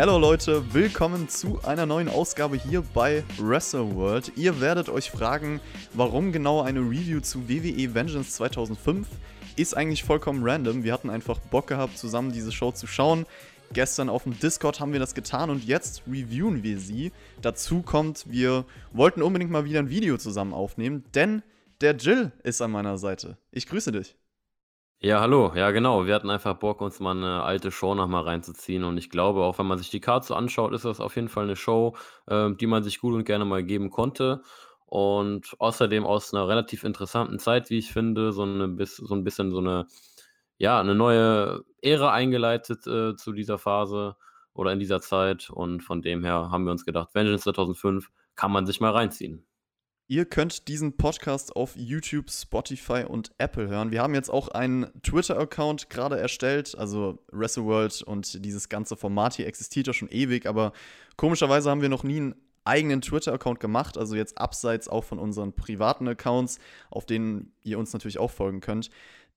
Hallo Leute, willkommen zu einer neuen Ausgabe hier bei Wrestle World. Ihr werdet euch fragen, warum genau eine Review zu WWE Vengeance 2005 ist eigentlich vollkommen random. Wir hatten einfach Bock gehabt, zusammen diese Show zu schauen. Gestern auf dem Discord haben wir das getan und jetzt reviewen wir sie. Dazu kommt, wir wollten unbedingt mal wieder ein Video zusammen aufnehmen, denn der Jill ist an meiner Seite. Ich grüße dich. Ja, hallo. Ja, genau. Wir hatten einfach Bock, uns mal eine alte Show noch mal reinzuziehen und ich glaube, auch wenn man sich die Karte so anschaut, ist das auf jeden Fall eine Show, ähm, die man sich gut und gerne mal geben konnte und außerdem aus einer relativ interessanten Zeit, wie ich finde, so 'ne so 'n bisschen so eine ja, eine neue Ära eingeleitet, äh, zu dieser Phase oder in dieser Zeit und von dem her haben wir uns gedacht, Vengeance 2005 kann man sich mal reinziehen. Ihr könnt diesen Podcast auf YouTube, Spotify und Apple hören. Wir haben jetzt auch einen Twitter-Account gerade erstellt. Also WrestleWorld und dieses ganze Format hier existiert ja schon ewig, aber komischerweise haben wir noch nie einen eigenen Twitter-Account gemacht. Also jetzt abseits auch von unseren privaten Accounts, auf denen ihr uns natürlich auch folgen könnt.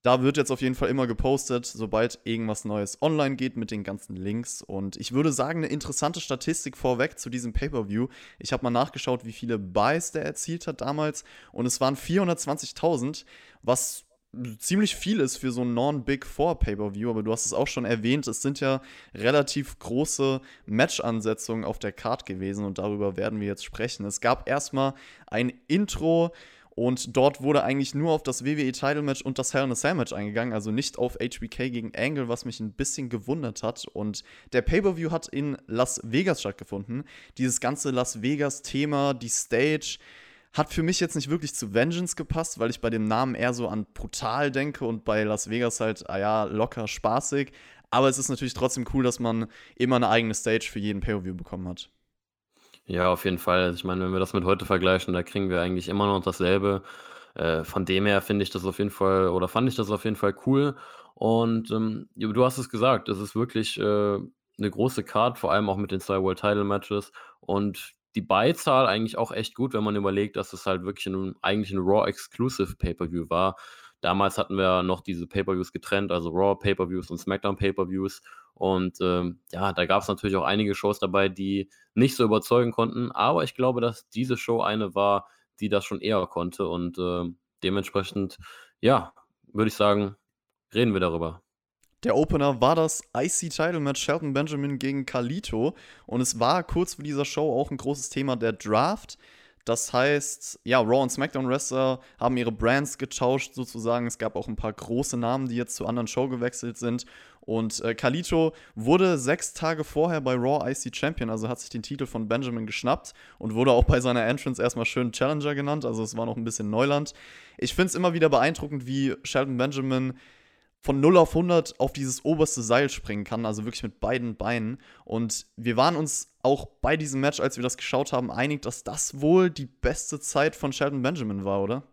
Da wird jetzt auf jeden Fall immer gepostet, sobald irgendwas Neues online geht mit den ganzen Links. Und ich würde sagen, eine interessante Statistik vorweg zu diesem Pay-Per-View. Ich habe mal nachgeschaut, wie viele Buys der erzielt hat damals. Und es waren 420.000, was ziemlich viel ist für so ein Non-Big Four Pay-Per-View, aber du hast es auch schon erwähnt, es sind ja relativ große Match-Ansetzungen auf der Card gewesen und darüber werden wir jetzt sprechen. Es gab erstmal ein Intro und dort wurde eigentlich nur auf das WWE Title Match und das Hell in a Cell Match eingegangen, also nicht auf HBK gegen Angle, was mich ein bisschen gewundert hat. Und der Pay-Per-View hat in Las Vegas stattgefunden. Dieses ganze Las Vegas-Thema, die Stage, hat für mich jetzt nicht wirklich zu Vengeance gepasst, weil ich bei dem Namen eher so an brutal denke und bei Las Vegas halt, ah ja, locker, spaßig. Aber es ist natürlich trotzdem cool, dass man immer eine eigene Stage für jeden Pay-Per-View bekommen hat. Ja, auf jeden Fall. Ich meine, wenn wir das mit heute vergleichen, da kriegen wir eigentlich immer noch dasselbe. Äh, von dem her finde ich das auf jeden Fall oder fand ich das auf jeden Fall cool. Und, ähm, du hast es gesagt, es ist wirklich, äh, 'ne große Card, vor allem auch mit den zwei World Title Matches und die Beizahl eigentlich auch echt gut, wenn man überlegt, dass es halt wirklich 'n eigentlich 'n Raw Exclusive Pay-Per-View war. Damals hatten wir noch diese Pay-Per-Views getrennt, also Raw Pay-Per-Views und SmackDown Pay-Per-Views. Und ähm, ja, da gab es natürlich auch einige Shows dabei, die nicht so überzeugen konnten. Aber ich glaube, dass diese Show eine war, die das schon eher konnte. Und äh, dementsprechend, ja, würde ich sagen, reden wir darüber. Der Opener war das IC-Title-Match Shelton Benjamin gegen Kalito. Und es war kurz vor dieser Show auch ein großes Thema der Draft. Das heißt, ja, Raw und SmackDown Wrestler haben ihre Brands getauscht sozusagen. Es gab auch ein paar große Namen, die jetzt zu anderen Show gewechselt sind. Und äh, Kalito wurde sechs Tage vorher bei Raw IC Champion, also hat sich den Titel von Benjamin geschnappt und wurde auch bei seiner Entrance erstmal schön Challenger genannt. Also es war noch ein bisschen Neuland. Ich finde es immer wieder beeindruckend, wie Shelton Benjamin von 0 auf 100 auf dieses oberste Seil springen kann, also wirklich mit beiden Beinen. Und wir waren uns auch bei diesem Match, als wir das geschaut haben, einig, dass das wohl die beste Zeit von Sheldon Benjamin war, oder?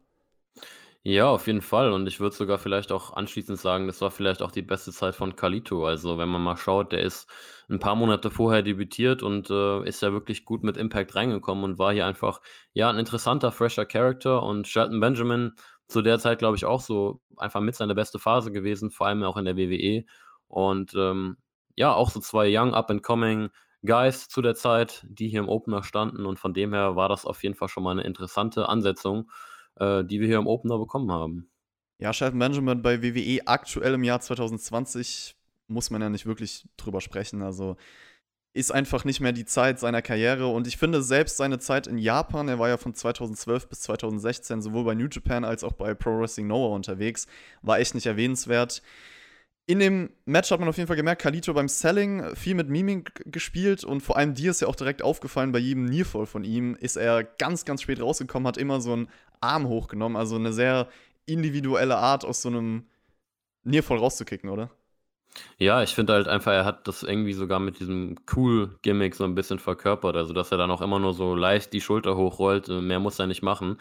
Ja, auf jeden Fall. Und ich würde sogar vielleicht auch anschließend sagen, das war vielleicht auch die beste Zeit von Kalito. Also, wenn man mal schaut, der ist ein paar Monate vorher debütiert und äh, ist ja wirklich gut mit Impact reingekommen und war hier einfach ja ein interessanter, fresher Character. Und Shelton Benjamin zu der Zeit, glaube ich, auch so einfach mit seiner beste Phase gewesen, vor allem auch in der WWE. Und ähm, ja, auch so zwei Young Up-and-Coming Guys zu der Zeit, die hier im Opener standen. Und von dem her war das auf jeden Fall schon mal eine interessante Ansetzung, äh, die wir hier im Opener bekommen haben. Ja, Shelton Benjamin bei WWE aktuell im Jahr 2020 muss man ja nicht wirklich drüber sprechen. Also ist einfach nicht mehr die Zeit seiner Karriere. Und ich finde selbst seine Zeit in Japan, er war ja von 2012 bis 2016 sowohl bei New Japan als auch bei Pro Wrestling Noah unterwegs, war echt nicht erwähnenswert. In dem Match hat man auf jeden Fall gemerkt, Kalito beim Selling viel mit Mimik gespielt und vor allem dir ist ja auch direkt aufgefallen, bei jedem Nearfall von ihm ist er ganz, ganz spät rausgekommen, hat immer so einen Arm hochgenommen, also eine sehr individuelle Art aus so einem Nearfall rauszukicken, oder? Ja, ich finde halt einfach, er hat das irgendwie sogar mit diesem Cool-Gimmick so ein bisschen verkörpert, also, dass er dann auch immer nur so leicht die Schulter hochrollt, äh, mehr muss er nicht machen.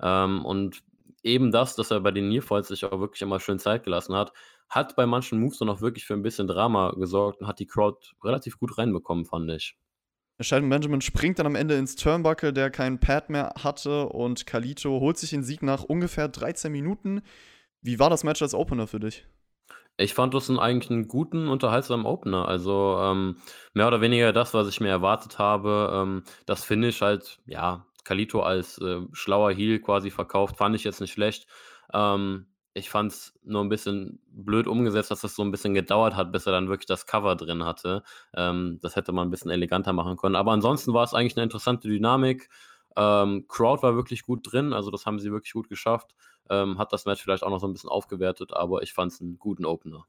Ähm, und eben das, dass er bei den Nearfalls sich auch wirklich immer schön Zeit gelassen hat, hat bei manchen Moves dann auch wirklich für ein bisschen Drama gesorgt und hat die Crowd relativ gut reinbekommen, fand ich. Sheldon Benjamin springt dann am Ende ins Turnbuckle, der keinen Pad mehr hatte und Kalito holt sich den Sieg nach ungefähr 13 Minuten. Wie war das Match als Opener für dich? Ich fand das 'n eigentlich 'n guten, unterhaltsamen Opener. Also, ähm, mehr oder weniger das, was ich mir erwartet habe. Ähm, das Finish halt, ja, Carlito als, äh, schlauer Heel quasi verkauft, fand ich jetzt nicht schlecht. Ähm, ich fand's nur 'n bisschen blöd umgesetzt, dass das so 'n bisschen gedauert hat, bis er dann wirklich das Cover drin hatte. Ähm, das hätte man 'n bisschen eleganter machen können. Aber ansonsten war's eigentlich 'ne interessante Dynamik. Ähm, Crowd war wirklich gut drin, also das haben sie wirklich gut geschafft. Ähm, hat das Match vielleicht auch noch so 'n bisschen aufgewertet, aber ich fand's 'n guten Opener.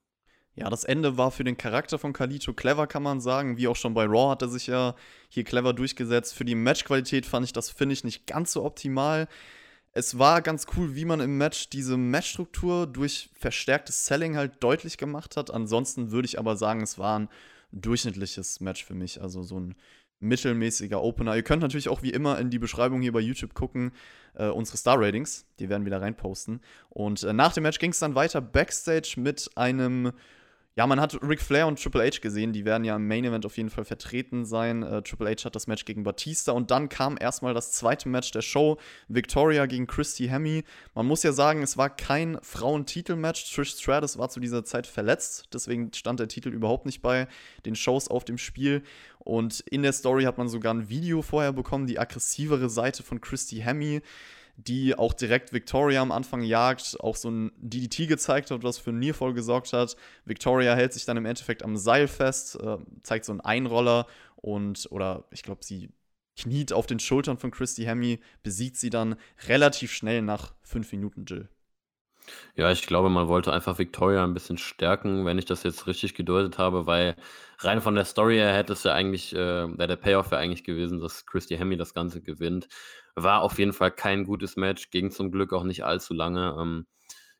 Ja, das Ende war für den Charakter von Carlito clever, kann man sagen. Wie auch schon bei Raw hat er sich ja hier clever durchgesetzt. Für die Matchqualität fand ich das Finish nicht ganz so optimal. Es war ganz cool, wie man im Match diese Matchstruktur durch verstärktes Selling halt deutlich gemacht hat. Ansonsten würde ich aber sagen, es war ein durchschnittliches Match für mich. Also so ein mittelmäßiger Opener. Ihr könnt natürlich auch wie immer in die Beschreibung hier bei YouTube gucken, äh, unsere Star-Ratings. Die werden wir da reinposten. Und äh, nach dem Match ging es dann weiter backstage mit einem ja, man hat Ric Flair und Triple H gesehen, die werden ja im Main Event auf jeden Fall vertreten sein. Äh, Triple H hat das Match gegen Batista und dann kam erstmal das zweite Match der Show, Victoria gegen Christy Hemme. Man muss ja sagen, es war kein Frauentitelmatch. Trish Stratus war zu dieser Zeit verletzt, deswegen stand der Titel überhaupt nicht bei den Shows auf dem Spiel. Und in der Story hat man sogar ein Video vorher bekommen, die aggressivere Seite von Christy Hemme die auch direkt Victoria am Anfang jagt, auch so ein DDT gezeigt hat, was für einen Nearfall gesorgt hat. Victoria hält sich dann im Endeffekt am Seil fest, äh, zeigt so einen Einroller und, oder ich glaube, sie kniet auf den Schultern von Christy Hemme, besiegt sie dann relativ schnell nach fünf Minuten Jill. Ja, ich glaube, man wollte einfach Victoria ein bisschen stärken, wenn ich das jetzt richtig gedeutet habe, weil rein von der Story her hätte es ja eigentlich, äh, der Payoff ja eigentlich gewesen, dass Christy Hemme das Ganze gewinnt. War auf jeden Fall kein gutes Match, ging zum Glück auch nicht allzu lange. Ähm,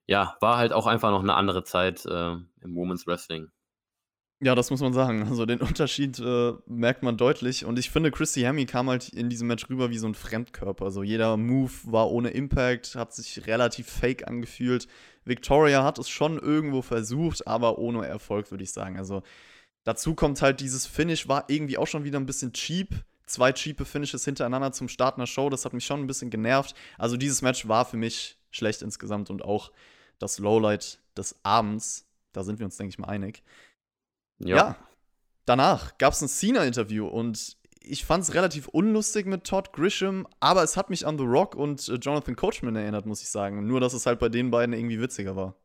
ja, war halt auch einfach noch eine andere Zeit äh, im Women's Wrestling. Ja, das muss man sagen. Also den Unterschied äh, merkt man deutlich. Und ich finde, Christy Hemme kam halt in diesem Match rüber wie so ein Fremdkörper. Also jeder Move war ohne Impact, hat sich relativ fake angefühlt. Victoria hat es schon irgendwo versucht, aber ohne Erfolg, würde ich sagen. Also dazu kommt halt, dieses Finish war irgendwie auch schon wieder ein bisschen cheap zwei cheape Finishes hintereinander zum Start einer Show. Das hat mich schon ein bisschen genervt. Also dieses Match war für mich schlecht insgesamt und auch das Lowlight des Abends. Da sind wir uns, denke ich mal, einig. Ja. ja. Danach gab es ein Cena-Interview und ich fand es relativ unlustig mit Todd Grisham, aber es hat mich an The Rock und äh, Jonathan Coachman erinnert, muss ich sagen. Nur, dass es halt bei den beiden irgendwie witziger war.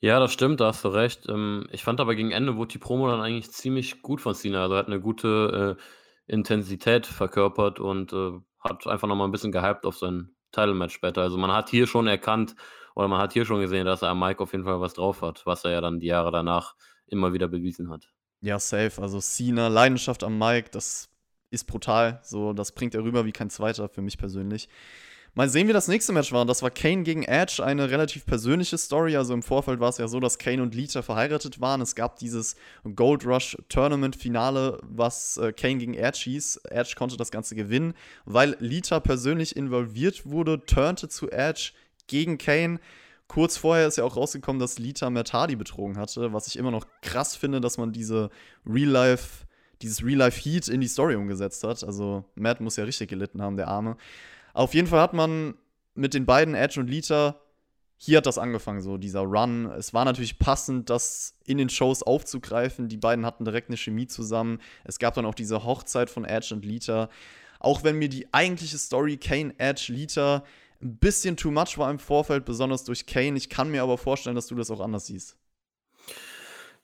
Ja, das stimmt, da hast du recht. Ähm, ich fand aber gegen Ende wurde die Promo dann eigentlich ziemlich gut von Cena. Also er hat eine gute äh, Intensität verkörpert und, äh, hat einfach noch mal 'n bisschen gehypt auf sein Title-Match später. Also, man hat hier schon erkannt oder man hat hier schon gesehen, dass er am Mic auf jeden Fall was drauf hat, was er ja dann die Jahre danach immer wieder bewiesen hat. Ja, safe. Also, Cena, Leidenschaft am Mic, das ist brutal. So, das bringt er rüber wie kein Zweiter für mich persönlich. Mal sehen, wie das nächste Match war. Das war Kane gegen Edge, eine relativ persönliche Story. Also im Vorfeld war es ja so, dass Kane und Lita verheiratet waren. Es gab dieses Gold Rush Tournament Finale, was äh, Kane gegen Edge hieß. Edge konnte das Ganze gewinnen, weil Lita persönlich involviert wurde, turnte zu Edge gegen Kane. Kurz vorher ist ja auch rausgekommen, dass Lita Matt Hardy betrogen hatte, was ich immer noch krass finde, dass man diese Real-Life, dieses Real-Life-Heat in die Story umgesetzt hat. Also Matt muss ja richtig gelitten haben, der Arme. Auf jeden Fall hat man mit den beiden Edge und Lita hier hat das angefangen, so dieser Run. Es war natürlich passend, das in den Shows aufzugreifen. Die beiden hatten direkt eine Chemie zusammen. Es gab dann auch diese Hochzeit von Edge und Lita. Auch wenn mir die eigentliche Story Kane, Edge, Lita ein bisschen too much war im Vorfeld, besonders durch Kane. Ich kann mir aber vorstellen, dass du das auch anders siehst.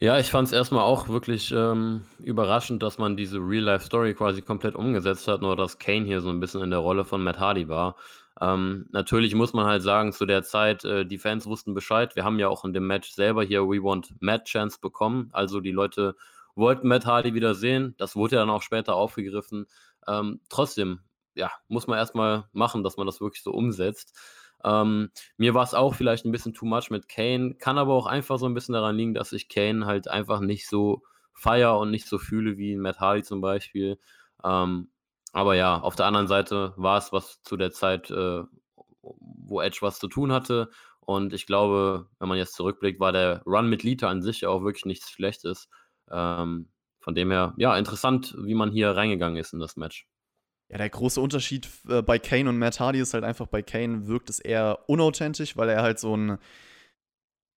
Ja, ich fand es erstmal auch wirklich, ähm, überraschend, dass man diese Real-Life-Story quasi komplett umgesetzt hat, nur dass Kane hier so ein bisschen in der Rolle von Matt Hardy war. Ähm, natürlich muss man halt sagen, zu der Zeit, äh, die Fans wussten Bescheid. Wir haben ja auch in dem Match selber hier „We want Matt Chance“ bekommen. Also, die Leute wollten Matt Hardy wieder sehen. Das wurde ja dann auch später aufgegriffen. Ähm, trotzdem, ja, muss man erstmal machen, dass man das wirklich so umsetzt. Ähm, mir war es auch vielleicht ein bisschen too much mit Kane, kann aber auch einfach so ein bisschen daran liegen, dass ich Kane halt einfach nicht so feiere und nicht so fühle wie Matt Hardy zum Beispiel. Ähm, aber ja, auf der anderen Seite war es was zu der Zeit, äh, wo Edge was zu tun hatte. Und ich glaube, wenn man jetzt zurückblickt, war der Run mit Lita an sich auch wirklich nichts Schlechtes. Ähm, von dem her, ja, interessant, wie man hier reingegangen ist in das Match. Ja, der große Unterschied äh, bei Kane und Matt Hardy ist halt einfach, bei Kane wirkt es eher unauthentisch, weil er halt so ein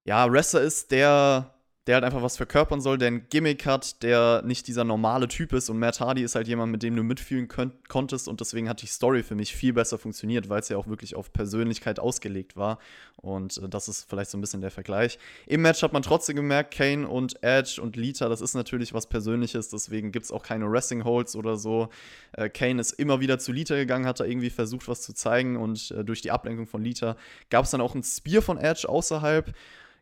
ja, Wrestler ist, der der halt einfach was verkörpern soll, der ein Gimmick hat, der nicht dieser normale Typ ist. Und Matt Hardy ist halt jemand, mit dem du mitfühlen könnt, konntest. Und deswegen hat die Story für mich viel besser funktioniert, weil es ja auch wirklich auf Persönlichkeit ausgelegt war. Und äh, das ist vielleicht so ein bisschen der Vergleich. Im Match hat man trotzdem gemerkt, Kane und Edge und Lita, das ist natürlich was Persönliches. Deswegen gibt es auch keine Wrestling Holds oder so. Äh, Kane ist immer wieder zu Lita gegangen, hat da irgendwie versucht, was zu zeigen. Und äh, durch die Ablenkung von Lita gab es dann auch ein Spear von Edge außerhalb.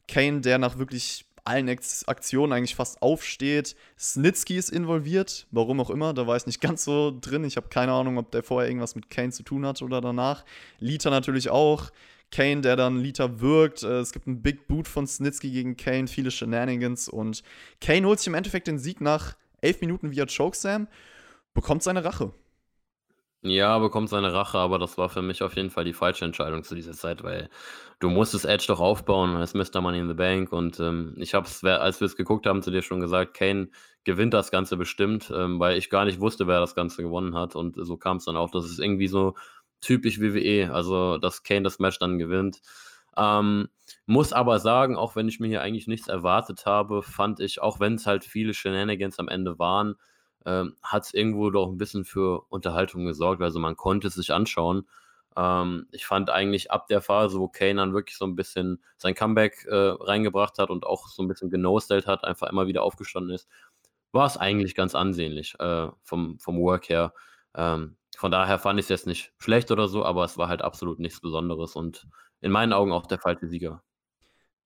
Kane, der nach wirklich allen Aktionen eigentlich fast aufsteht. Snitsky ist involviert, warum auch immer, da war ich nicht ganz so drin. Ich habe keine Ahnung, ob der vorher irgendwas mit Kane zu tun hat oder danach. Lita natürlich auch. Kane, der dann Lita wirkt. Äh, es gibt einen Big Boot von Snitsky gegen Kane, viele Shenanigans und Kane holt sich im Endeffekt den Sieg nach elf Minuten via Chokeslam, bekommt seine Rache. Ja, bekommt seine Rache, aber das war für mich auf jeden Fall die falsche Entscheidung zu dieser Zeit, weil du musstest Edge doch aufbauen als Mr. Money in the Bank und ähm, ich habe es, als wir es geguckt haben, zu dir schon gesagt, Kane gewinnt das Ganze bestimmt, ähm, weil ich gar nicht wusste, wer das Ganze gewonnen hat und so kam es dann auch. Das ist irgendwie so typisch WWE, also dass Kane das Match dann gewinnt. Ähm, muss aber sagen, auch wenn ich mir hier eigentlich nichts erwartet habe, fand ich, auch wenn es halt viele Shenanigans am Ende waren, ähm, hat es irgendwo doch ein bisschen für Unterhaltung gesorgt. Also man konnte es sich anschauen. Ähm, ich fand eigentlich ab der Phase, wo Kane dann wirklich so ein bisschen sein Comeback äh, reingebracht hat und auch so ein bisschen genostellt hat, einfach immer wieder aufgestanden ist, war es eigentlich ganz ansehnlich äh, vom, vom Work her. Ähm, von daher fand ich es jetzt nicht schlecht oder so, aber es war halt absolut nichts Besonderes und in meinen Augen auch der falsche Sieger.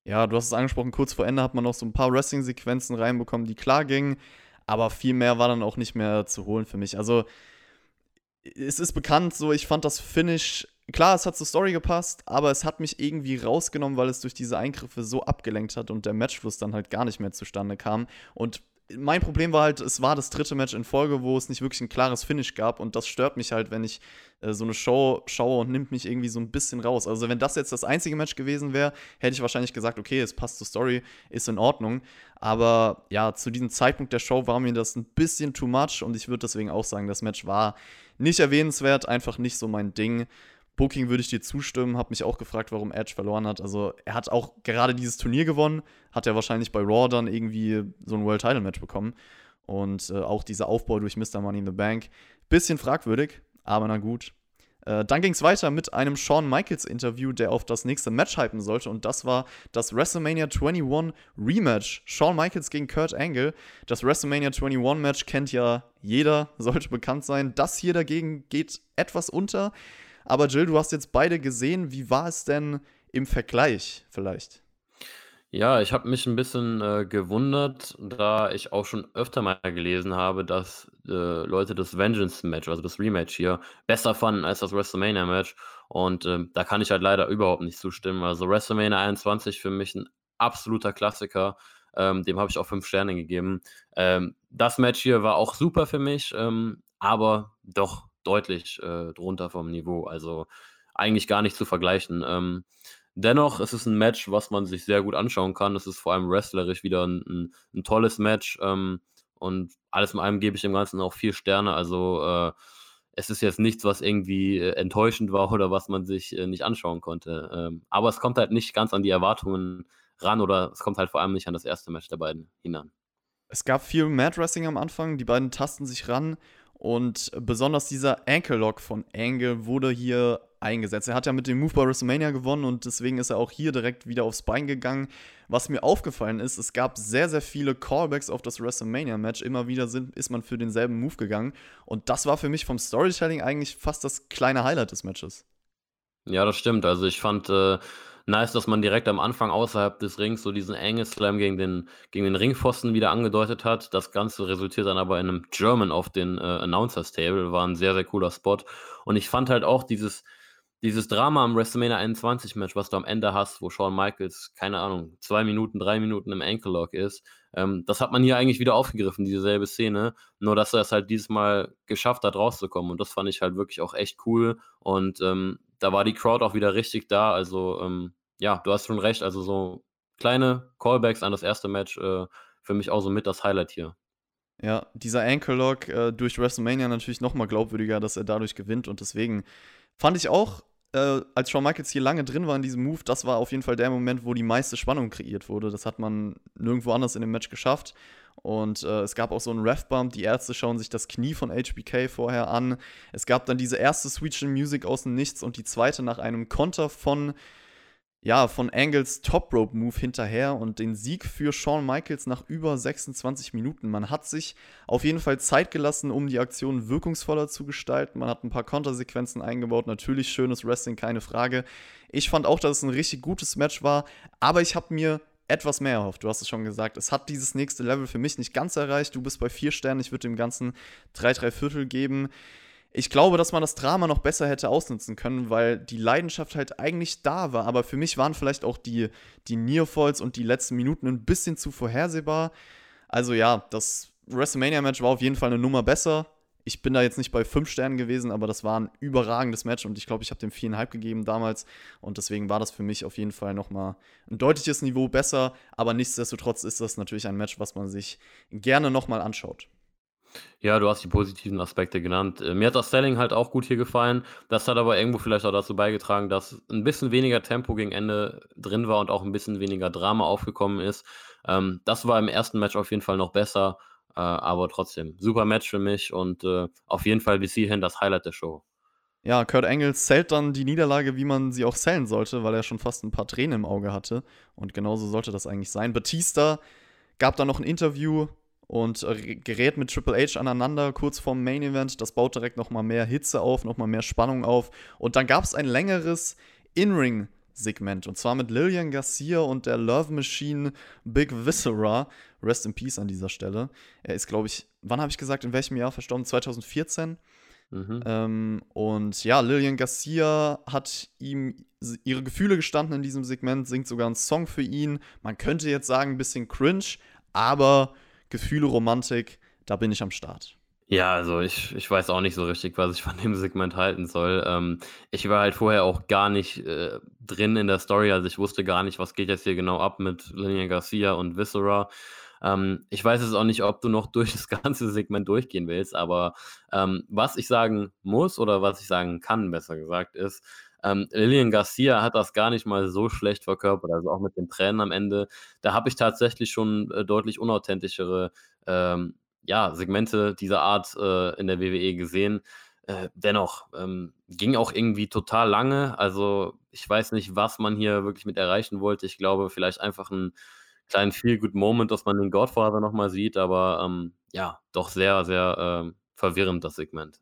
Ja, du hast es angesprochen, kurz vor Ende hat man noch so ein paar Wrestling-Sequenzen reinbekommen, die klar gingen aber viel mehr war dann auch nicht mehr zu holen für mich. Also, es ist bekannt, so ich fand das Finish, klar, es hat zur Story gepasst, aber es hat mich irgendwie rausgenommen, weil es durch diese Eingriffe so abgelenkt hat und der Matchfluss dann halt gar nicht mehr zustande kam. Und mein Problem war halt, es war das dritte Match in Folge, wo es nicht wirklich ein klares Finish gab und das stört mich halt, wenn ich äh, so eine Show schaue und nimmt mich irgendwie so ein bisschen raus. Also wenn das jetzt das einzige Match gewesen wäre, hätte ich wahrscheinlich gesagt, okay, es passt zur Story, ist in Ordnung. Aber ja, zu diesem Zeitpunkt der Show war mir das ein bisschen too much und ich würde deswegen auch sagen, das Match war nicht erwähnenswert, einfach nicht so mein Ding. Booking würde ich dir zustimmen, habe mich auch gefragt, warum Edge verloren hat. Also er hat auch gerade dieses Turnier gewonnen, hat er wahrscheinlich bei Raw dann irgendwie so ein World Title Match bekommen. Und äh, auch dieser Aufbau durch Mr. Money in the Bank, bisschen fragwürdig, aber na gut. Äh, dann ging es weiter mit einem Shawn Michaels Interview, der auf das nächste Match hypen sollte. Und das war das WrestleMania 21 Rematch. Shawn Michaels gegen Kurt Angle. Das WrestleMania 21 Match kennt ja jeder, sollte bekannt sein. Das hier dagegen geht etwas unter. Aber Jill, du hast jetzt beide gesehen. Wie war es denn im Vergleich vielleicht? Ja, ich habe mich ein bisschen, äh, gewundert, da ich auch schon öfter mal gelesen habe, dass, äh, Leute das Vengeance-Match, also das Rematch hier, besser fanden als das WrestleMania-Match. Und, ähm, da kann ich halt leider überhaupt nicht zustimmen. Also, WrestleMania 21 für mich ein absoluter Klassiker. Ähm, dem habe ich auch 5 Sterne gegeben. Ähm, das Match hier war auch super für mich, ähm, aber doch deutlich äh, drunter vom Niveau. Also eigentlich gar nicht zu vergleichen. Ähm, dennoch ist es ein Match, was man sich sehr gut anschauen kann. Es ist vor allem wrestlerisch wieder ein, ein, ein tolles Match. Ähm, und alles in allem gebe ich dem Ganzen auch vier Sterne. Also äh, es ist jetzt nichts, was irgendwie äh, enttäuschend war oder was man sich äh, nicht anschauen konnte. Ähm, aber es kommt halt nicht ganz an die Erwartungen ran oder es kommt halt vor allem nicht an das erste Match der beiden hinan. Es gab viel Mad Wrestling am Anfang, die beiden tasten sich ran und besonders dieser Ankle Lock von Angle wurde hier eingesetzt. Er hat ja mit dem Move bei WrestleMania gewonnen und deswegen ist er auch hier direkt wieder aufs Bein gegangen. Was mir aufgefallen ist, es gab sehr, sehr viele Callbacks auf das WrestleMania-Match. Immer wieder sind, ist man für denselben Move gegangen. Und das war für mich vom Storytelling eigentlich fast das kleine Highlight des Matches. Ja, das stimmt. Also ich fand. Äh nice, dass man direkt am Anfang außerhalb des Rings so diesen Angle Slam gegen den, gegen den Ringpfosten wieder angedeutet hat. Das Ganze resultiert dann aber in einem German auf den äh, Announcers Table. War ein sehr, sehr cooler Spot. Und ich fand halt auch dieses, dieses Drama am WrestleMania 21 Match, was du am Ende hast, wo Shawn Michaels, keine Ahnung, zwei Minuten, drei Minuten im Ankle Lock ist, ähm, das hat man hier eigentlich wieder aufgegriffen, dieselbe Szene. Nur, dass er es halt diesmal geschafft hat, rauszukommen. Und das fand ich halt wirklich auch echt cool. Und ähm, da war die Crowd auch wieder richtig da. Also, ähm, ja, du hast schon recht. Also, so kleine Callbacks an das erste Match, äh, für mich auch so mit das Highlight hier. Ja, dieser Anchor-Lock äh, durch WrestleMania natürlich nochmal glaubwürdiger, dass er dadurch gewinnt. Und deswegen fand ich auch äh, als Shawn Michaels hier lange drin war in diesem Move, das war auf jeden Fall der Moment, wo die meiste Spannung kreiert wurde. Das hat man nirgendwo anders in dem Match geschafft. Und äh, es gab auch so einen Ref-Bump. Die Ärzte schauen sich das Knie von HBK vorher an. Es gab dann diese erste Switch in Music aus dem Nichts und die zweite nach einem Konter von ja, von Angles Top Rope Move hinterher und den Sieg für Shawn Michaels nach über 26 Minuten. Man hat sich auf jeden Fall Zeit gelassen, um die Aktion wirkungsvoller zu gestalten. Man hat ein paar Kontersequenzen eingebaut. Natürlich schönes Wrestling, keine Frage. Ich fand auch, dass es ein richtig gutes Match war, aber ich habe mir etwas mehr erhofft. Du hast es schon gesagt. Es hat dieses nächste Level für mich nicht ganz erreicht. Du bist bei vier Sternen. Ich würde dem Ganzen drei, drei Viertel geben ich glaube, dass man das Drama noch besser hätte ausnutzen können, weil die Leidenschaft halt eigentlich da war. Aber für mich waren vielleicht auch die, die Nearfalls und die letzten Minuten ein bisschen zu vorhersehbar. Also ja, das WrestleMania-Match war auf jeden Fall eine Nummer besser. Ich bin da jetzt nicht bei fünf Sternen gewesen, aber das war ein überragendes Match und ich glaube, ich habe dem viereinhalb gegeben damals und deswegen war das für mich auf jeden Fall nochmal ein deutliches Niveau besser, aber nichtsdestotrotz ist das natürlich ein Match, was man sich gerne nochmal anschaut. Ja, du hast die positiven Aspekte genannt. Äh, mir hat das Selling halt auch gut hier gefallen. Das hat aber irgendwo vielleicht auch dazu beigetragen, dass ein bisschen weniger Tempo gegen Ende drin war und auch ein bisschen weniger Drama aufgekommen ist. Ähm, das war im ersten Match auf jeden Fall noch besser, äh, aber trotzdem, super Match für mich und äh, auf jeden Fall bis hierhin das Highlight der Show. Ja, Kurt Engels zählt dann die Niederlage, wie man sie auch zählen sollte, weil er schon fast ein paar Tränen im Auge hatte. Und genauso sollte das eigentlich sein. Batista gab dann noch ein Interview und äh, gerät mit Triple H aneinander kurz vorm Main Event. Das baut direkt nochmal mehr Hitze auf, nochmal mehr Spannung auf. Und dann gab es ein längeres In-Ring. Segment und zwar mit Lillian Garcia und der Love Machine Big Viscera. Rest in Peace an dieser Stelle. Er ist, glaube ich, wann habe ich gesagt, in welchem Jahr verstorben? 2014. Mhm. Ähm, und ja, Lillian Garcia hat ihm ihre Gefühle gestanden in diesem Segment, singt sogar einen Song für ihn. Man könnte jetzt sagen, ein bisschen cringe, aber Gefühle, Romantik, da bin ich am Start. Ja, also ich, ich weiß auch nicht so richtig, was ich von dem Segment halten soll. Ähm, ich war halt vorher auch gar nicht äh, drin in der Story, also ich wusste gar nicht, was geht jetzt hier genau ab mit Linia Garcia und Viscera. Ähm, ich weiß jetzt auch nicht, ob du noch durch das ganze Segment durchgehen willst, aber ähm, was ich sagen muss oder was ich sagen kann, besser gesagt, ist, ähm, Lillian Garcia hat das gar nicht mal so schlecht verkörpert, also auch mit den Tränen am Ende. Da habe ich tatsächlich schon äh, deutlich unauthentischere ähm, ja, Segmente dieser Art äh, in der WWE gesehen. Äh, dennoch ähm, ging auch irgendwie total lange. Also ich weiß nicht, was man hier wirklich mit erreichen wollte. Ich glaube, vielleicht einfach einen kleinen Feel-Good-Moment, dass man den Godfather nochmal sieht, aber ähm, ja, doch sehr, sehr äh, verwirrend, das Segment.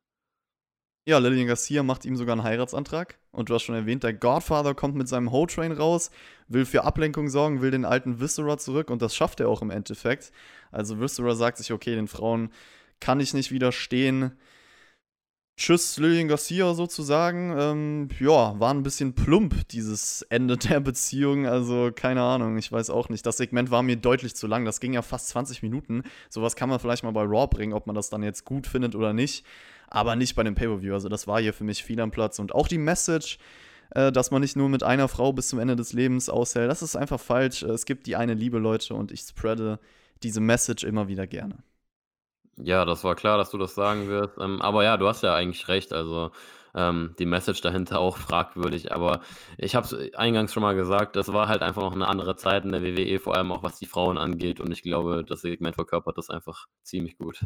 Ja, Lillian Garcia macht ihm sogar einen Heiratsantrag. Und du hast schon erwähnt, der Godfather kommt mit seinem Ho-Train raus, will für Ablenkung sorgen, will den alten Viscera zurück und das schafft er auch im Endeffekt. Also Viscera sagt sich, okay, den Frauen kann ich nicht widerstehen. Tschüss, Lillian Garcia sozusagen. Ähm, ja, war ein bisschen plump, dieses Ende der Beziehung. Also, keine Ahnung, ich weiß auch nicht. Das Segment war mir deutlich zu lang. Das ging ja fast 20 Minuten. Sowas kann man vielleicht mal bei Raw bringen, ob man das dann jetzt gut findet oder nicht aber nicht bei dem Pay-Per-View. Also das war hier für mich viel am Platz. Und auch die Message, äh, dass man nicht nur mit einer Frau bis zum Ende des Lebens aushält, das ist einfach falsch. Es gibt die eine Liebe, Leute, und ich spreade diese Message immer wieder gerne. Ja, das war klar, dass du das sagen wirst. Ähm, aber ja, du hast ja eigentlich recht. Also ähm, die Message dahinter auch fragwürdig. Aber ich habe es eingangs schon mal gesagt, das war halt einfach noch eine andere Zeit in der WWE, vor allem auch was die Frauen angeht. Und ich glaube, das Segment verkörpert das einfach ziemlich gut.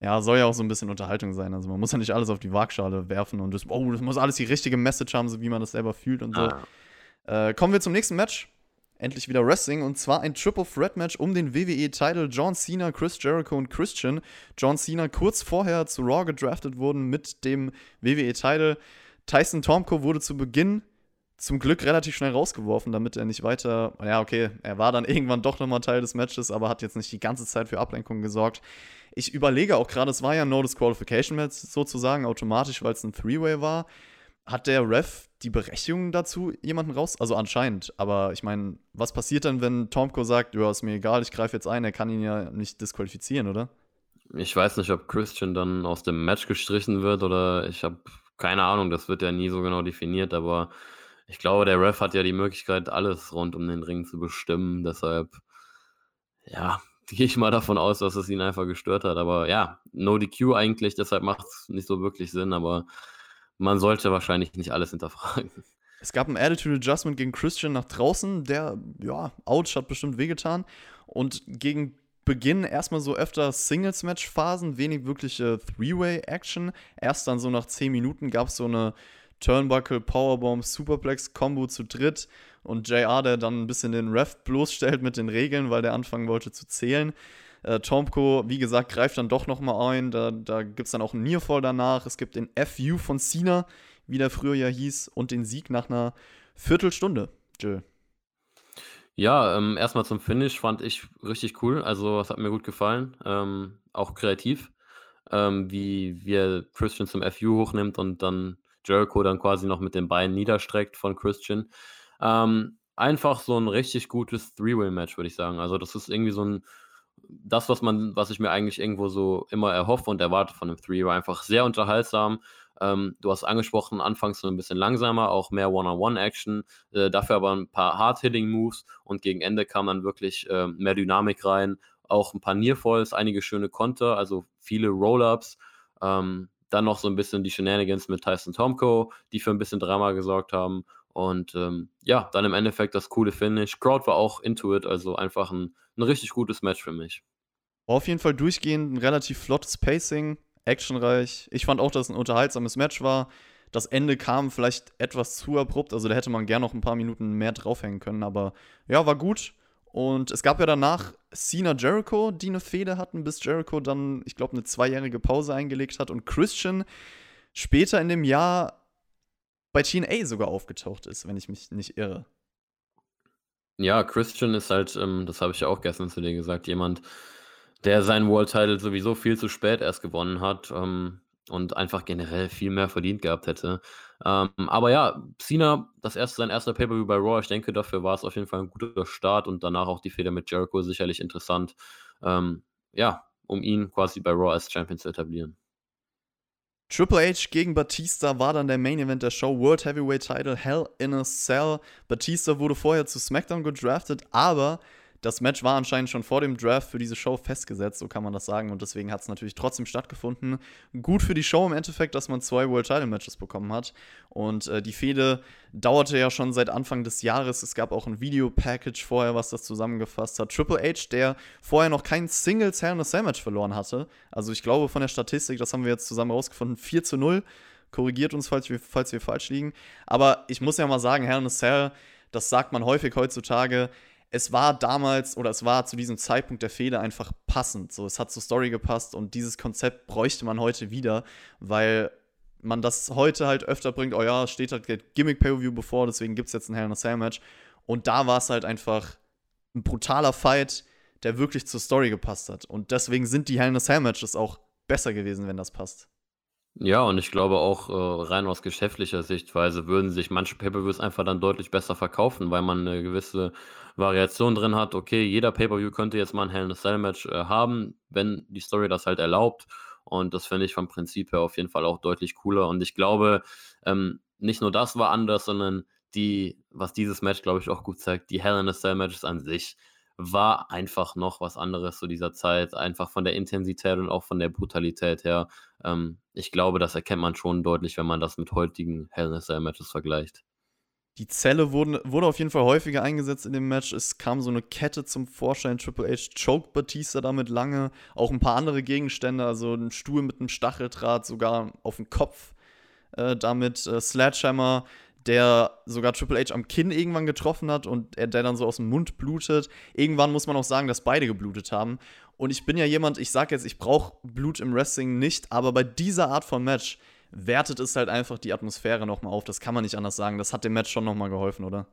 Ja, soll ja auch so ein bisschen Unterhaltung sein. Also man muss ja nicht alles auf die Waagschale werfen und das, oh, das muss alles die richtige Message haben, so wie man das selber fühlt und so. Ah. Äh, kommen wir zum nächsten Match. Endlich wieder Wrestling und zwar ein Triple Threat Match um den WWE-Title. John Cena, Chris Jericho und Christian. John Cena kurz vorher zu Raw gedraftet wurden mit dem WWE-Title. Tyson Tomko wurde zu Beginn zum Glück relativ schnell rausgeworfen, damit er nicht weiter. Ja, okay, er war dann irgendwann doch nochmal Teil des Matches, aber hat jetzt nicht die ganze Zeit für Ablenkung gesorgt. Ich überlege auch gerade, es war ja ein No Disqualification Match sozusagen, automatisch, weil es ein Three-Way war. Hat der Ref die Berechtigung dazu, jemanden raus? Also anscheinend. Aber ich meine, was passiert dann, wenn Tomko sagt, ja, ist mir egal, ich greife jetzt ein, er kann ihn ja nicht disqualifizieren, oder? Ich weiß nicht, ob Christian dann aus dem Match gestrichen wird oder ich habe keine Ahnung, das wird ja nie so genau definiert, aber ich glaube, der Ref hat ja die Möglichkeit, alles rund um den Ring zu bestimmen. Deshalb, ja, gehe ich mal davon aus, dass es ihn einfach gestört hat. Aber ja, no DQ eigentlich, deshalb macht es nicht so wirklich Sinn. Aber man sollte wahrscheinlich nicht alles hinterfragen. Es gab ein Attitude Adjustment gegen Christian nach draußen, der, ja, ouch, hat bestimmt wehgetan. Und gegen Beginn erstmal so öfter Singles-Match-Phasen, wenig wirkliche Three-Way-Action. Erst dann so nach 10 Minuten gab es so eine Turnbuckle, Powerbomb, Superplex-Kombo zu dritt und JR, der dann ein bisschen den Ref bloßstellt mit den Regeln, weil der anfangen wollte zu zählen. Äh, Tomko, wie gesagt, greift dann doch nochmal ein. Da, da gibt es dann auch einen Nearfall danach. Es gibt den FU von Cena, wie der früher ja hieß, und den Sieg nach einer Viertelstunde. Jill. Ja, ähm, erstmal zum Finish fand ich richtig cool. Also, es hat mir gut gefallen. Ähm, auch kreativ, ähm, wie, wie er Christian zum FU hochnimmt und dann Jericho dann quasi noch mit den Beinen niederstreckt von Christian. Ähm, einfach so ein richtig gutes Three-Way-Match, würde ich sagen. Also, das ist irgendwie so ein das, was man was ich mir eigentlich irgendwo so immer erhoffe und erwarte von einem Three-Way. Einfach sehr unterhaltsam. Ähm, du hast angesprochen, anfangs so ein bisschen langsamer, auch mehr One-on-One-Action, äh, dafür aber ein paar Hard-Hitting-Moves und gegen Ende kam dann wirklich äh, mehr Dynamik rein, auch ein paar Nearfalls, einige schöne Konter, also viele Roll-Ups. Ähm, dann noch so ein bisschen die Shenanigans mit Tyson Tomko, die für ein bisschen Drama gesorgt haben. Und ähm, ja, dann im Endeffekt das coole Finish. Crowd war auch into it, also einfach ein, ein richtig gutes Match für mich. Auf jeden Fall durchgehend ein relativ flottes Pacing, actionreich. Ich fand auch, dass es ein unterhaltsames Match war. Das Ende kam vielleicht etwas zu abrupt, also da hätte man gern noch ein paar Minuten mehr draufhängen können, aber ja, war gut. Und es gab ja danach Cena Jericho, die eine Fehde hatten, bis Jericho dann, ich glaube, eine zweijährige Pause eingelegt hat und Christian später in dem Jahr bei TNA sogar aufgetaucht ist, wenn ich mich nicht irre. Ja, Christian ist halt, ähm, das habe ich ja auch gestern zu dir gesagt, jemand, der seinen World Title sowieso viel zu spät erst gewonnen hat ähm, und einfach generell viel mehr verdient gehabt hätte. Ähm, aber ja, Cena, das erste, sein erster Pay-Per-View bei Raw, ich denke, dafür war es auf jeden Fall ein guter Start und danach auch die Feder mit Jericho sicherlich interessant. Ähm, ja, um ihn quasi bei Raw als Champion zu etablieren. Triple H gegen Batista war dann der Main Event der Show. World Heavyweight Title Hell in a Cell. Batista wurde vorher zu SmackDown gedraftet, aber das Match war anscheinend schon vor dem Draft für diese Show festgesetzt, so kann man das sagen. Und deswegen hat es natürlich trotzdem stattgefunden. Gut für die Show im Endeffekt, dass man zwei World Title Matches bekommen hat. Und äh, die Fehde dauerte ja schon seit Anfang des Jahres. Es gab auch ein Video-Package vorher, was das zusammengefasst hat. Triple H, der vorher noch kein Singles Hell in a Cell Match verloren hatte. Also ich glaube von der Statistik, das haben wir jetzt zusammen rausgefunden, 4 zu 0. Korrigiert uns, falls wir, falls wir falsch liegen. Aber ich muss ja mal sagen, Hell in a Cell, das sagt man häufig heutzutage es war damals oder es war zu diesem Zeitpunkt der Fehde einfach passend. So, es hat zur Story gepasst und dieses Konzept bräuchte man heute wieder, weil man das heute halt öfter bringt, oh ja, steht halt Gimmick Pay-Per-View bevor, deswegen gibt es jetzt ein Hell in a Cell Match. Und da war es halt einfach ein brutaler Fight, der wirklich zur Story gepasst hat. Und deswegen sind die Hell in a Cell Matches auch besser gewesen, wenn das passt. Ja, und ich glaube auch, äh, rein aus geschäftlicher Sichtweise würden sich manche Pay-Per-Views einfach dann deutlich besser verkaufen, weil man eine gewisse Variation drin hat. Okay, jeder Pay-Per-View könnte jetzt mal ein Hell in a Cell Match, äh, haben, wenn die Story das halt erlaubt. Und das finde ich vom Prinzip her auf jeden Fall auch deutlich cooler. Und ich glaube, ähm, nicht nur das war anders, sondern die was dieses Match, glaube ich, auch gut zeigt, die Hell in a Cell Matches an sich war einfach noch was anderes zu dieser Zeit, einfach von der Intensität und auch von der Brutalität her. Ähm, ich glaube, das erkennt man schon deutlich, wenn man das mit heutigen Hell in a Cell Matches vergleicht. Die Zelle wurden, wurde auf jeden Fall häufiger eingesetzt in dem Match. Es kam so eine Kette zum Vorschein. Triple H choked Batista damit lange. Auch ein paar andere Gegenstände, also ein Stuhl mit einem Stacheldraht, sogar auf den Kopf. Äh, damit äh, Sledgehammer der sogar Triple H am Kinn irgendwann getroffen hat und er, der dann so aus dem Mund blutet. Irgendwann muss man auch sagen, dass beide geblutet haben. Und ich bin ja jemand, ich sag jetzt, ich brauche Blut im Wrestling nicht, aber bei dieser Art von Match wertet es halt einfach die Atmosphäre nochmal auf. Das kann man nicht anders sagen. Das hat dem Match schon nochmal geholfen, oder?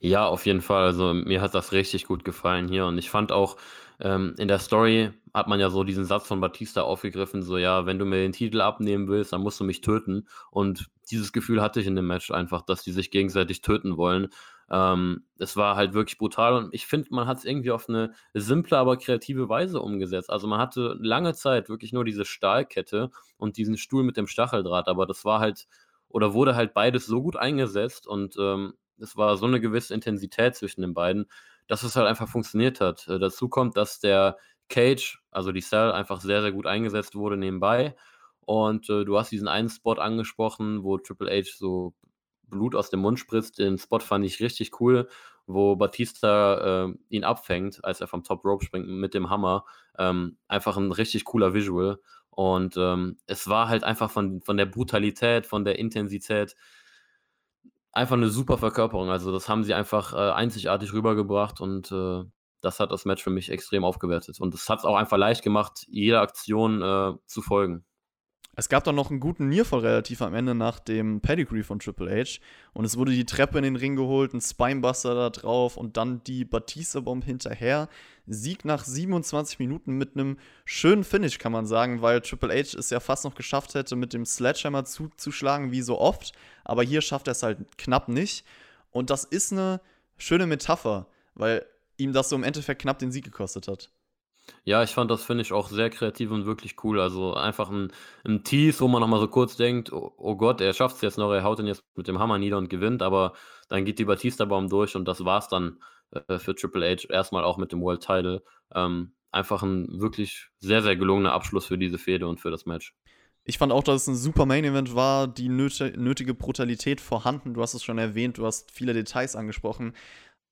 Ja, auf jeden Fall. Also mir hat das richtig gut gefallen hier. Und ich fand auch, ähm, in der Story hat man ja so diesen Satz von Batista aufgegriffen, so ja, wenn du mir den Titel abnehmen willst, dann musst du mich töten. Und dieses Gefühl hatte ich in dem Match einfach, dass die sich gegenseitig töten wollen. Ähm, es war halt wirklich brutal und ich finde, man hat es irgendwie auf eine simple, aber kreative Weise umgesetzt. Also man hatte lange Zeit wirklich nur diese Stahlkette und diesen Stuhl mit dem Stacheldraht, aber das war halt oder wurde halt beides so gut eingesetzt und ähm, es war so eine gewisse Intensität zwischen den beiden, dass es halt einfach funktioniert hat. Äh, dazu kommt, dass der Cage, also die Cell, einfach sehr, sehr gut eingesetzt wurde nebenbei. Und äh, du hast diesen einen Spot angesprochen, wo Triple H so Blut aus dem Mund spritzt. Den Spot fand ich richtig cool, wo Batista äh, ihn abfängt, als er vom Top Rope springt mit dem Hammer. Ähm, einfach ein richtig cooler Visual. Und ähm, es war halt einfach von, von der Brutalität, von der Intensität einfach eine super Verkörperung. Also das haben sie einfach äh, einzigartig rübergebracht und äh, das hat das Match für mich extrem aufgewertet. Und es hat es auch einfach leicht gemacht, jeder Aktion äh, zu folgen. Es gab dann noch einen guten Nearfall relativ am Ende nach dem Pedigree von Triple H. Und es wurde die Treppe in den Ring geholt, ein Spinebuster da drauf und dann die Batista-Bomb hinterher. Sieg nach 27 Minuten mit einem schönen Finish, kann man sagen, weil Triple H es ja fast noch geschafft hätte, mit dem Sledgehammer zuzuschlagen, wie so oft. Aber hier schafft er es halt knapp nicht. Und das ist eine schöne Metapher, weil ihm das so im Endeffekt knapp den Sieg gekostet hat. Ja, ich fand das finde ich auch sehr kreativ und wirklich cool. Also einfach ein 'n Tease, wo man noch mal so kurz denkt: „Oh oh Gott, er schafft es jetzt noch, er haut ihn jetzt mit dem Hammer nieder und gewinnt“, aber dann geht die Batista-Bomb durch und das war's dann, äh, für Triple H erstmal auch mit dem World Title. Ähm, einfach ein wirklich sehr, sehr gelungener Abschluss für diese Fehde und für das Match. Ich fand auch, dass es ein super Main Event war, die nöti nötige Brutalität vorhanden. Du hast es schon erwähnt, du hast viele Details angesprochen.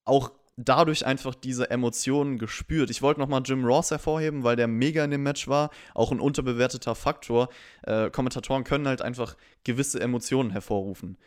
Auch dadurch einfach diese Emotionen gespürt. Ich wollte nochmal Jim Ross hervorheben, weil der mega in dem Match war. Auch ein unterbewerteter Faktor. Äh, Kommentatoren können halt einfach gewisse Emotionen hervorrufen.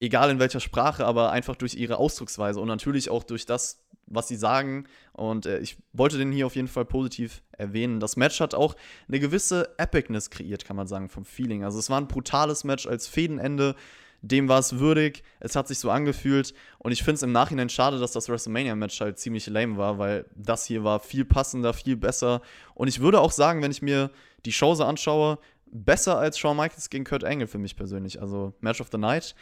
Egal in welcher Sprache, aber einfach durch ihre Ausdrucksweise und natürlich auch durch das, was sie sagen. Und äh, ich wollte den hier auf jeden Fall positiv erwähnen. Das Match hat auch eine gewisse Epicness kreiert, kann man sagen, vom Feeling. Also es war ein brutales Match als Fädenende dem war es würdig, es hat sich so angefühlt und ich finde es im Nachhinein schade, dass das WrestleMania-Match halt ziemlich lame war, weil das hier war viel passender, viel besser und ich würde auch sagen, wenn ich mir die Show so anschaue, besser als Shawn Michaels gegen Kurt Angle für mich persönlich, also Match of the Night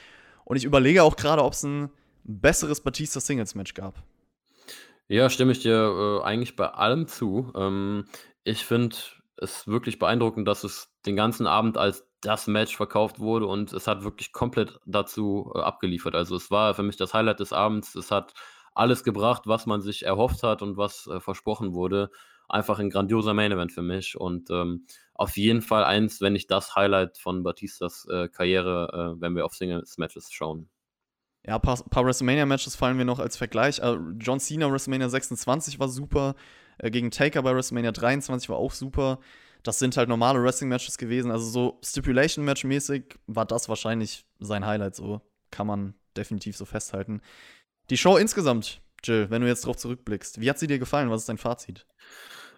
und ich überlege auch gerade, ob es ein besseres Batista Singles Match gab. Ja, stimme ich dir, äh, eigentlich bei allem zu. Ähm, ich finde es wirklich beeindruckend, dass es den ganzen Abend als das Match verkauft wurde und es hat wirklich komplett dazu, äh, abgeliefert. Also, es war für mich das Highlight des Abends. Es hat alles gebracht, was man sich erhofft hat und was, äh, versprochen wurde. Einfach ein grandioser Main Event für mich und, ähm, auf jeden Fall eins, wenn nicht das Highlight von Batistas, äh, Karriere, äh, wenn wir auf Singles-Matches schauen. Ja, paar paar WrestleMania-Matches fallen mir noch als Vergleich. Äh, John Cena WrestleMania 26 war super, äh, gegen Taker bei WrestleMania 23 war auch super das sind halt normale Wrestling-Matches gewesen. Also so Stipulation-Match-mäßig war das wahrscheinlich sein Highlight. So kann man definitiv so festhalten. Die Show insgesamt, Jill, wenn du jetzt drauf zurückblickst, wie hat sie dir gefallen? Was ist dein Fazit?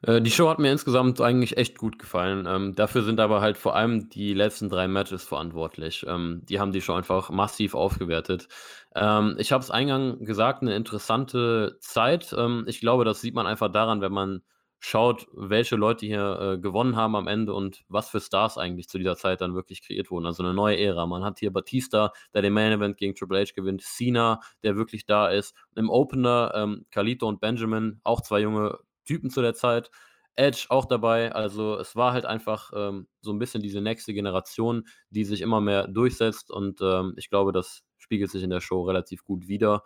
Äh, die Show hat mir insgesamt eigentlich echt gut gefallen. Ähm, dafür sind aber halt vor allem die letzten drei Matches verantwortlich. Ähm, die haben die Show einfach massiv aufgewertet. Ähm, ich habe es eingangs gesagt, eine interessante Zeit. Ähm, ich glaube, das sieht man einfach daran, wenn man schaut, welche Leute hier äh, gewonnen haben am Ende und was für Stars eigentlich zu dieser Zeit dann wirklich kreiert wurden. Also eine neue Ära. Man hat hier Batista, der den Main Event gegen Triple H gewinnt, Cena, der wirklich da ist. Im Opener ähm, Kalito und Benjamin, auch zwei junge Typen zu der Zeit. Edge auch dabei. Also es war halt einfach ähm, so ein bisschen diese nächste Generation, die sich immer mehr durchsetzt und ähm, ich glaube, das spiegelt sich in der Show relativ gut wider.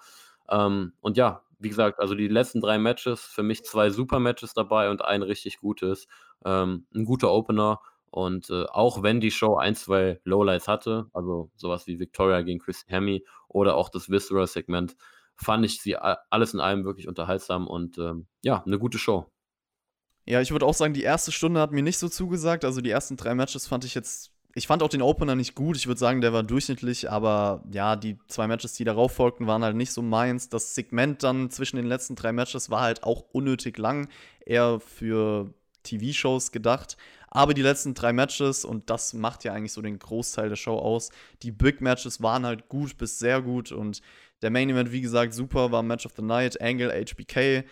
Ähm, und ja, wie gesagt, also die letzten drei Matches, für mich zwei super Matches dabei und ein richtig gutes. Ähm, 'n guter Opener und, äh, auch wenn die Show ein, zwei Lowlights hatte, also sowas wie Victoria gegen Chris Hemme oder auch das Visceral-Segment, fand ich sie alles in allem wirklich unterhaltsam und, ähm, ja, eine gute Show. Ja, ich würde auch sagen, die erste Stunde hat mir nicht so zugesagt. Also, die ersten drei Matches fand ich jetzt ich fand auch den Opener nicht gut. Ich würde sagen, der war durchschnittlich, aber ja, die zwei Matches, die darauf folgten, waren halt nicht so meins. Das Segment dann zwischen den letzten drei Matches war halt auch unnötig lang, eher für TV-Shows gedacht. Aber die letzten drei Matches, und das macht ja eigentlich so den Großteil der Show aus, die Big Matches waren halt gut bis sehr gut und der Main Event, wie gesagt, super, war Match of the Night, Angle, HBK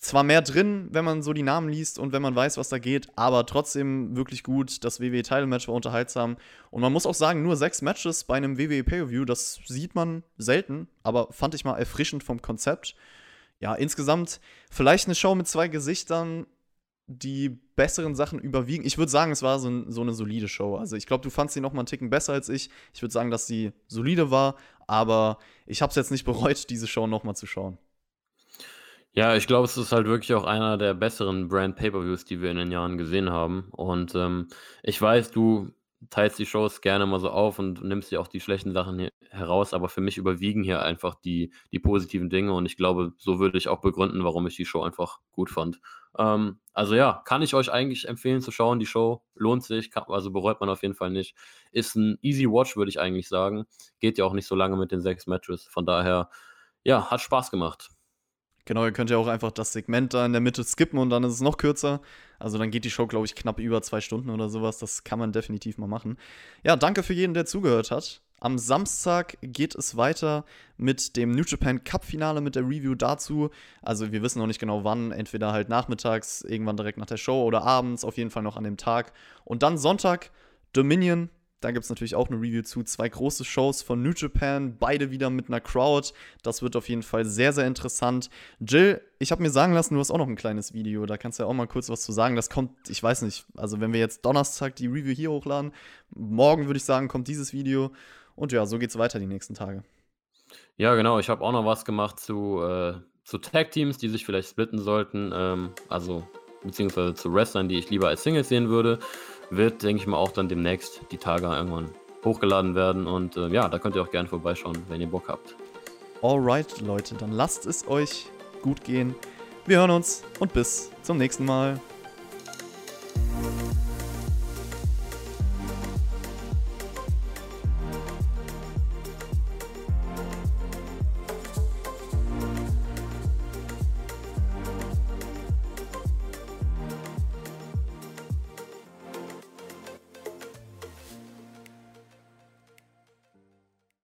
zwar mehr drin, wenn man so die Namen liest und wenn man weiß, was da geht, aber trotzdem wirklich gut. Das WWE Title Match war unterhaltsam und man muss auch sagen, nur sechs Matches bei einem WWE Pay-per-View, das sieht man selten, aber fand ich mal erfrischend vom Konzept. Ja, insgesamt vielleicht eine Show mit zwei Gesichtern, die besseren Sachen überwiegen. Ich würde sagen, es war so, so, eine solide Show. Also ich glaube, du fandst sie noch mal einen Ticken besser als ich. Ich würde sagen, dass sie solide war, aber ich habe es jetzt nicht bereut, diese Show noch mal zu schauen. Ja, ich glaube, es ist halt wirklich auch einer der besseren Brand Pay-per-Views, die wir in den Jahren gesehen haben. Und ähm, ich weiß, du teilst die Shows gerne mal so auf und nimmst dir auch die schlechten Sachen heraus, aber für mich überwiegen hier einfach die, die positiven Dinge und ich glaube, so würde ich auch begründen, warum ich die Show einfach gut fand. Ähm, also ja, kann ich euch eigentlich empfehlen zu schauen. Die Show lohnt sich, kann, also bereut man auf jeden Fall nicht. Ist ein easy Watch, würde ich eigentlich sagen. Geht ja auch nicht so lange mit den sechs Matches. Von daher, ja, hat Spaß gemacht. Genau, ihr könnt ja auch einfach das Segment da in der Mitte skippen und dann ist es noch kürzer. Also dann geht die Show, glaube ich, knapp über zwei Stunden oder sowas. Das kann man definitiv mal machen. Ja, danke für jeden, der zugehört hat. Am Samstag geht es weiter mit dem New Japan Cup Finale mit der Review dazu. Also wir wissen noch nicht genau wann, entweder halt nachmittags, irgendwann direkt nach der Show oder abends, auf jeden Fall noch an dem Tag. Und dann Sonntag Dominion da gibt es natürlich auch eine Review zu. Zwei große Shows von New Japan, beide wieder mit einer Crowd. Das wird auf jeden Fall sehr, sehr interessant. Jill, ich habe mir sagen lassen, du hast auch noch ein kleines Video. Da kannst du ja auch mal kurz was zu sagen. Das kommt, ich weiß nicht, also wenn wir jetzt Donnerstag die Review hier hochladen, morgen würde ich sagen, kommt dieses Video. Und ja, so geht es weiter die nächsten Tage. Ja, genau. Ich habe auch noch was gemacht zu, äh, zu Tag-Teams, die sich vielleicht splitten sollten. Ähm, also, beziehungsweise zu Wrestlern, die ich lieber als Singles sehen würde wird, denke ich mal, auch dann demnächst die Tage irgendwann hochgeladen werden. Und äh, ja, da könnt ihr auch gerne vorbeischauen, wenn ihr Bock habt. Alright, Leute, dann lasst es euch gut gehen. Wir hören uns und bis zum nächsten Mal.